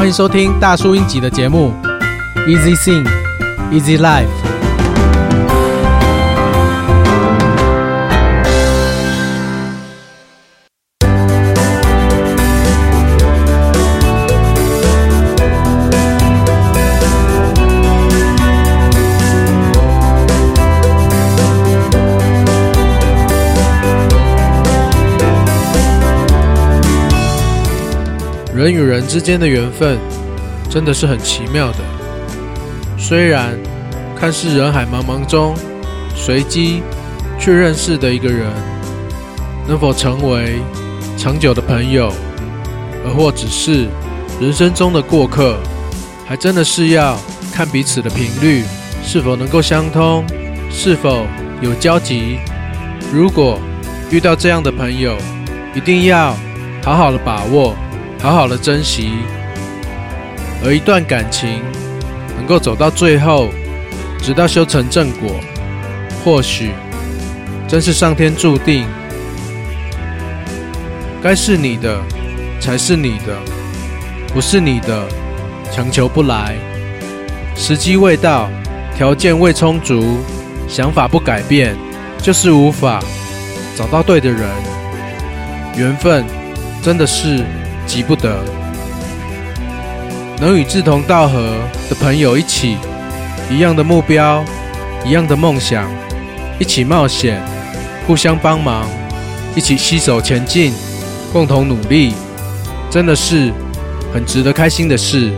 欢迎收听大叔英吉的节目，Easy Sing, Easy Life。人与人之间的缘分，真的是很奇妙的。虽然看似人海茫茫中随机却认识的一个人，能否成为长久的朋友，而或只是人生中的过客，还真的是要看彼此的频率是否能够相通，是否有交集。如果遇到这样的朋友，一定要好好的把握。好好的珍惜，而一段感情能够走到最后，直到修成正果，或许真是上天注定。该是你的才是你的，不是你的强求不来。时机未到，条件未充足，想法不改变，就是无法找到对的人。缘分真的是。急不得，能与志同道合的朋友一起，一样的目标，一样的梦想，一起冒险，互相帮忙，一起携手前进，共同努力，真的是很值得开心的事。